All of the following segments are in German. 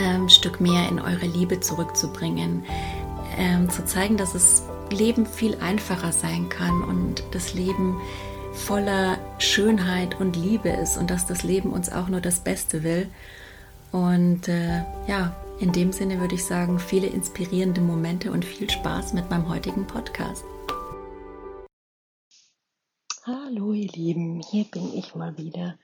ähm, Stück mehr in eure Liebe zurückzubringen, ähm, zu zeigen, dass das Leben viel einfacher sein kann und das Leben voller Schönheit und Liebe ist und dass das Leben uns auch nur das Beste will. Und äh, ja, in dem Sinne würde ich sagen, viele inspirierende Momente und viel Spaß mit meinem heutigen Podcast. Hallo ihr Lieben, hier bin ich mal wieder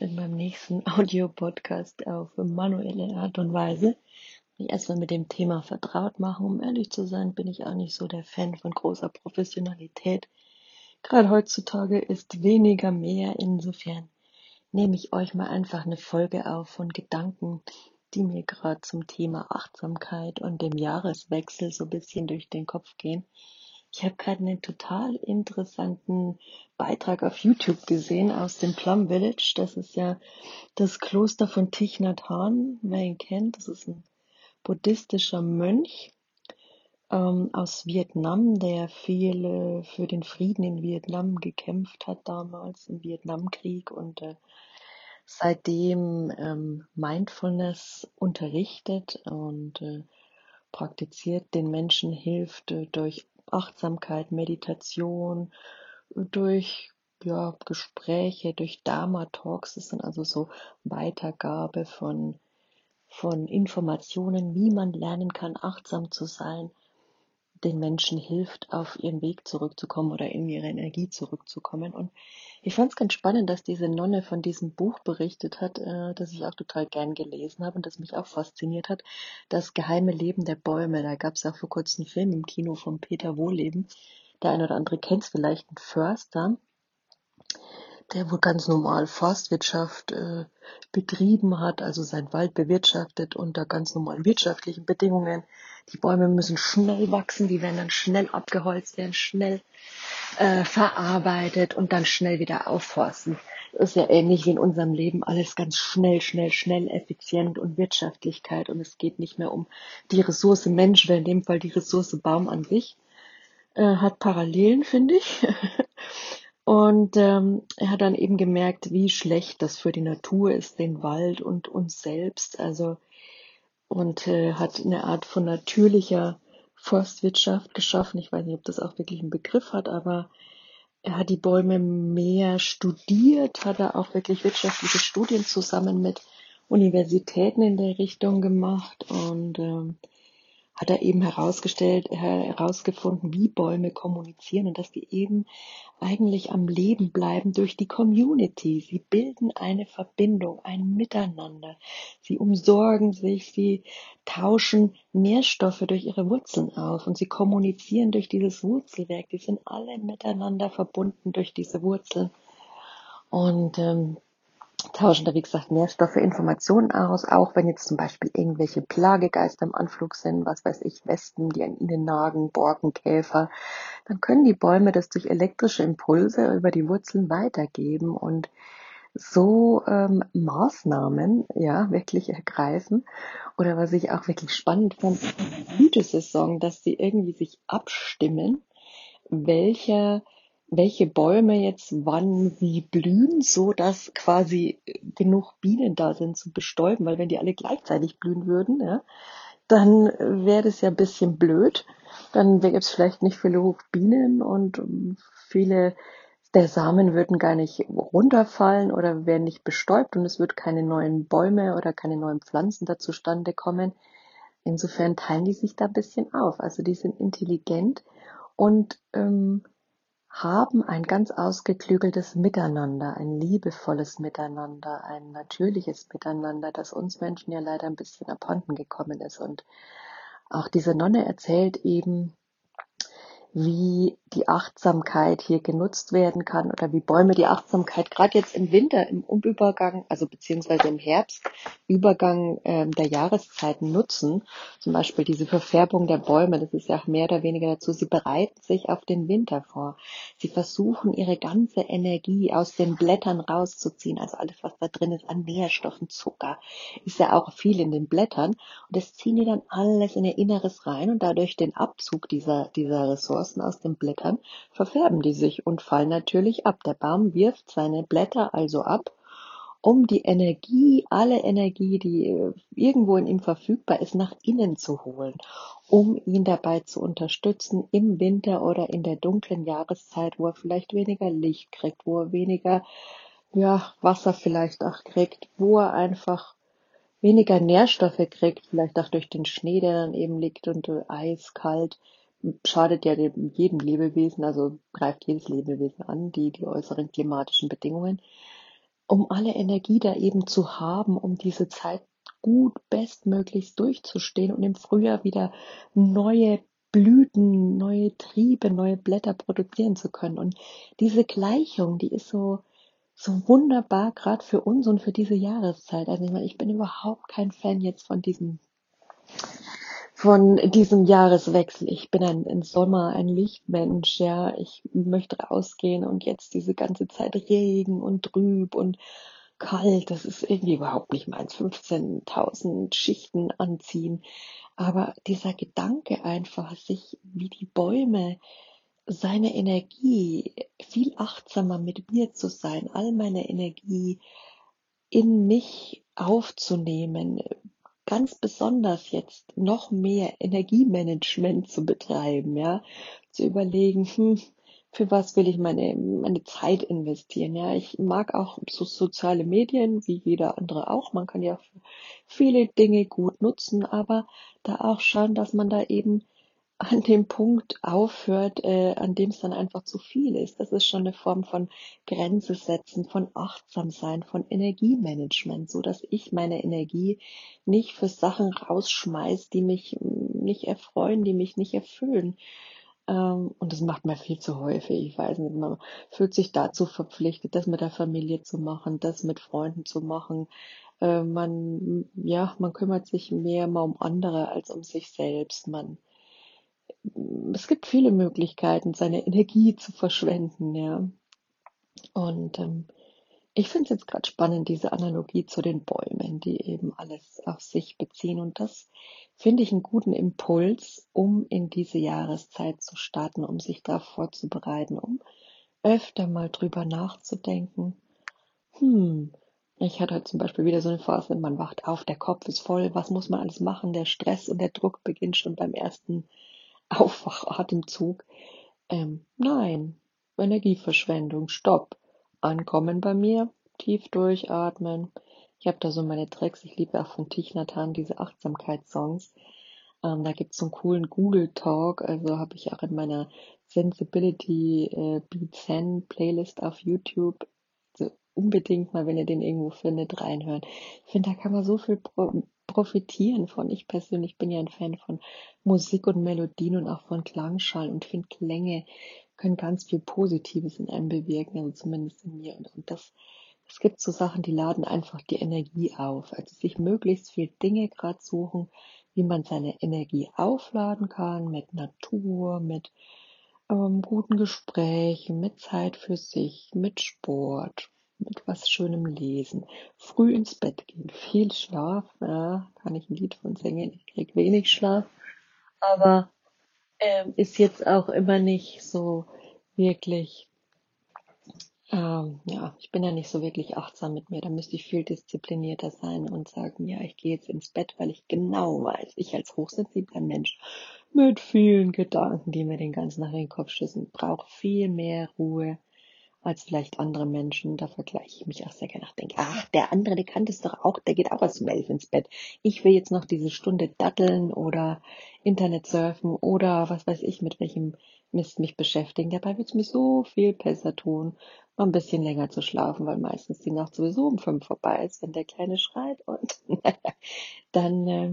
mit meinem nächsten Audio-Podcast auf manuelle Art und Weise. Mich erstmal mit dem Thema vertraut machen. Um ehrlich zu sein, bin ich auch nicht so der Fan von großer Professionalität. Gerade heutzutage ist weniger mehr. Insofern nehme ich euch mal einfach eine Folge auf von Gedanken, die mir gerade zum Thema Achtsamkeit und dem Jahreswechsel so ein bisschen durch den Kopf gehen. Ich habe gerade einen total interessanten Beitrag auf YouTube gesehen aus dem Plum Village. Das ist ja das Kloster von Thich Nhat Hanh, wer ihn kennt. Das ist ein buddhistischer Mönch ähm, aus Vietnam, der viel für den Frieden in Vietnam gekämpft hat damals im Vietnamkrieg und äh, seitdem ähm, Mindfulness unterrichtet und äh, praktiziert, den Menschen hilft äh, durch Achtsamkeit, Meditation, durch ja, Gespräche, durch Dharma-Talks. Das sind also so Weitergabe von, von Informationen, wie man lernen kann, achtsam zu sein, den Menschen hilft, auf ihren Weg zurückzukommen oder in ihre Energie zurückzukommen. Und ich fand es ganz spannend, dass diese Nonne von diesem Buch berichtet hat, äh, das ich auch total gern gelesen habe und das mich auch fasziniert hat. Das geheime Leben der Bäume. Da gab es auch vor kurzem einen Film im Kino von Peter Wohleben. Der eine oder andere kennt es vielleicht, ein Förster, der wohl ganz normal Forstwirtschaft äh, betrieben hat, also sein Wald bewirtschaftet unter ganz normalen wirtschaftlichen Bedingungen. Die Bäume müssen schnell wachsen, die werden dann schnell abgeholzt, werden schnell äh, verarbeitet und dann schnell wieder aufforsten. Das ist ja ähnlich wie in unserem Leben alles ganz schnell, schnell, schnell, effizient und Wirtschaftlichkeit. Und es geht nicht mehr um die Ressource Mensch, weil in dem Fall die Ressource Baum an sich äh, hat Parallelen, finde ich. Und ähm, er hat dann eben gemerkt, wie schlecht das für die Natur ist, den Wald und uns selbst. Also und äh, hat eine Art von natürlicher Forstwirtschaft geschaffen. Ich weiß nicht, ob das auch wirklich einen Begriff hat, aber er hat die Bäume mehr studiert, hat er auch wirklich wirtschaftliche Studien zusammen mit Universitäten in der Richtung gemacht und ähm, hat er eben herausgestellt, herausgefunden, wie Bäume kommunizieren und dass die eben eigentlich am Leben bleiben durch die Community. Sie bilden eine Verbindung, ein Miteinander. Sie umsorgen sich, sie tauschen Nährstoffe durch ihre Wurzeln auf und sie kommunizieren durch dieses Wurzelwerk. Die sind alle miteinander verbunden durch diese Wurzeln. Und ähm, tauschen da, wie gesagt, Nährstoffe, Informationen aus, auch wenn jetzt zum Beispiel irgendwelche Plagegeister im Anflug sind, was weiß ich, Wespen, die an ihnen nagen, Borkenkäfer, dann können die Bäume das durch elektrische Impulse über die Wurzeln weitergeben und so ähm, Maßnahmen ja wirklich ergreifen. Oder was ich auch wirklich spannend fand, Blütesaison, dass sie irgendwie sich abstimmen, welcher welche Bäume jetzt wann wie blühen, so dass quasi genug Bienen da sind zu bestäuben, weil wenn die alle gleichzeitig blühen würden, ja, dann wäre das ja ein bisschen blöd. Dann gäbe es vielleicht nicht viele Bienen und viele der Samen würden gar nicht runterfallen oder werden nicht bestäubt und es wird keine neuen Bäume oder keine neuen Pflanzen da zustande kommen. insofern teilen die sich da ein bisschen auf. Also die sind intelligent und ähm, haben ein ganz ausgeklügeltes Miteinander, ein liebevolles Miteinander, ein natürliches Miteinander, das uns Menschen ja leider ein bisschen abhanden gekommen ist. Und auch diese Nonne erzählt eben, wie die Achtsamkeit hier genutzt werden kann oder wie Bäume die Achtsamkeit gerade jetzt im Winter, im Übergang, also beziehungsweise im Herbst, Übergang ähm, der Jahreszeiten nutzen. Zum Beispiel diese Verfärbung der Bäume, das ist ja auch mehr oder weniger dazu, sie bereiten sich auf den Winter vor. Sie versuchen ihre ganze Energie aus den Blättern rauszuziehen, also alles, was da drin ist an Nährstoffen, Zucker, ist ja auch viel in den Blättern und das ziehen die dann alles in ihr Inneres rein und dadurch den Abzug dieser, dieser Ressourcen Ressourcen aus den Blättern verfärben die sich und fallen natürlich ab. Der Baum wirft seine Blätter also ab, um die Energie, alle Energie, die äh, irgendwo in ihm verfügbar ist, nach innen zu holen, um ihn dabei zu unterstützen im Winter oder in der dunklen Jahreszeit, wo er vielleicht weniger Licht kriegt, wo er weniger ja, Wasser vielleicht auch kriegt, wo er einfach weniger Nährstoffe kriegt, vielleicht auch durch den Schnee, der dann eben liegt und äh, eiskalt schadet ja dem, jedem Lebewesen, also greift jedes Lebewesen an, die, die äußeren klimatischen Bedingungen, um alle Energie da eben zu haben, um diese Zeit gut bestmöglichst durchzustehen und im Frühjahr wieder neue Blüten, neue Triebe, neue Blätter produzieren zu können. Und diese Gleichung, die ist so, so wunderbar, gerade für uns und für diese Jahreszeit. Also ich meine, ich bin überhaupt kein Fan jetzt von diesem von diesem Jahreswechsel. Ich bin ein, ein Sommer, ein Lichtmensch, ja. Ich möchte rausgehen und jetzt diese ganze Zeit Regen und trüb und kalt. Das ist irgendwie überhaupt nicht meins. 15.000 Schichten anziehen. Aber dieser Gedanke einfach, sich wie die Bäume seine Energie viel achtsamer mit mir zu sein, all meine Energie in mich aufzunehmen, ganz besonders jetzt noch mehr Energiemanagement zu betreiben, ja, zu überlegen, hm, für was will ich meine, meine Zeit investieren, ja. Ich mag auch so soziale Medien, wie jeder andere auch. Man kann ja viele Dinge gut nutzen, aber da auch schauen, dass man da eben an dem Punkt aufhört, äh, an dem es dann einfach zu viel ist. Das ist schon eine Form von Grenze setzen, von achtsam sein, von Energiemanagement, so dass ich meine Energie nicht für Sachen rausschmeiß, die mich nicht erfreuen, die mich nicht erfüllen. Ähm, und das macht man viel zu häufig. Ich weiß nicht, man fühlt sich dazu verpflichtet, das mit der Familie zu machen, das mit Freunden zu machen. Äh, man, ja, man kümmert sich mehr mal um andere als um sich selbst. Man es gibt viele Möglichkeiten, seine Energie zu verschwenden, ja. Und ähm, ich finde es jetzt gerade spannend, diese Analogie zu den Bäumen, die eben alles auf sich beziehen. Und das finde ich einen guten Impuls, um in diese Jahreszeit zu starten, um sich da vorzubereiten, um öfter mal drüber nachzudenken. Hm, ich hatte heute zum Beispiel wieder so eine Phase, man wacht auf, der Kopf ist voll, was muss man alles machen? Der Stress und der Druck beginnt schon beim ersten Aufwachatemzug. Ähm, nein, Energieverschwendung, stopp. Ankommen bei mir, tief durchatmen. Ich habe da so meine Tricks. Ich liebe auch von Thich Nhat Hanh diese Achtsamkeitssongs. Ähm, da gibt's so einen coolen Google Talk. Also habe ich auch in meiner Sensibility äh, Beat Zen Playlist auf YouTube. Also unbedingt mal, wenn ihr den irgendwo findet, reinhören. Ich finde, da kann man so viel profitieren von. Ich persönlich bin ja ein Fan von Musik und Melodien und auch von Klangschalen und finde Klänge können ganz viel Positives in einem bewirken, also zumindest in mir. Und, und das, es gibt so Sachen, die laden einfach die Energie auf. Also sich möglichst viel Dinge gerade suchen, wie man seine Energie aufladen kann mit Natur, mit ähm, guten Gesprächen, mit Zeit für sich, mit Sport, mit was Schönem lesen, früh ins Bett gehen, viel Schlaf, ja, kann ich ein Lied von singen, ich krieg wenig Schlaf, aber ähm, ist jetzt auch immer nicht so wirklich, ähm, ja, ich bin ja nicht so wirklich achtsam mit mir, da müsste ich viel disziplinierter sein und sagen, ja, ich gehe jetzt ins Bett, weil ich genau weiß, ich als hochsensibler Mensch mit vielen Gedanken, die mir den ganzen Tag in den Kopf schießen, brauche viel mehr Ruhe, als vielleicht andere Menschen. Da vergleiche ich mich auch sehr gerne. Denke, ach, der andere, der kann das doch auch, der geht auch erst um elf ins Bett. Ich will jetzt noch diese Stunde datteln oder Internet surfen oder was weiß ich, mit welchem Mist mich beschäftigen. Dabei wird es mir so viel besser tun, mal ein bisschen länger zu schlafen, weil meistens die Nacht sowieso um fünf vorbei ist, wenn der Kleine schreit und dann äh,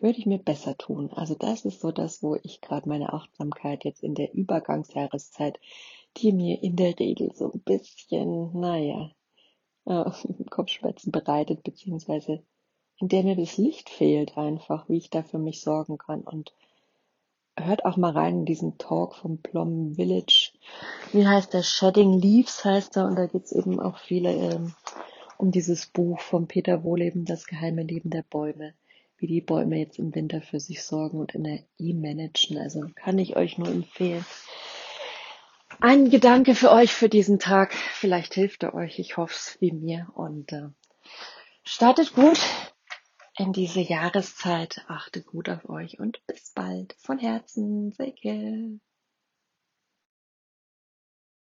würde ich mir besser tun. Also das ist so das, wo ich gerade meine Achtsamkeit jetzt in der Übergangsjahreszeit, die mir in der Regel so ein bisschen, naja, äh, Kopfschmerzen bereitet, beziehungsweise in der mir das Licht fehlt einfach, wie ich da für mich sorgen kann und hört auch mal rein in diesen Talk vom Plum Village. Wie heißt der? Shedding Leaves heißt er und da geht's eben auch viele ähm, um dieses Buch von Peter Wohleben, Das geheime Leben der Bäume, wie die Bäume jetzt im Winter für sich sorgen und Energie managen. Also kann ich euch nur empfehlen. Ein Gedanke für euch für diesen Tag. Vielleicht hilft er euch. Ich hoffe es wie mir. Und äh, startet gut in diese Jahreszeit. Achtet gut auf euch und bis bald. Von Herzen, Silke.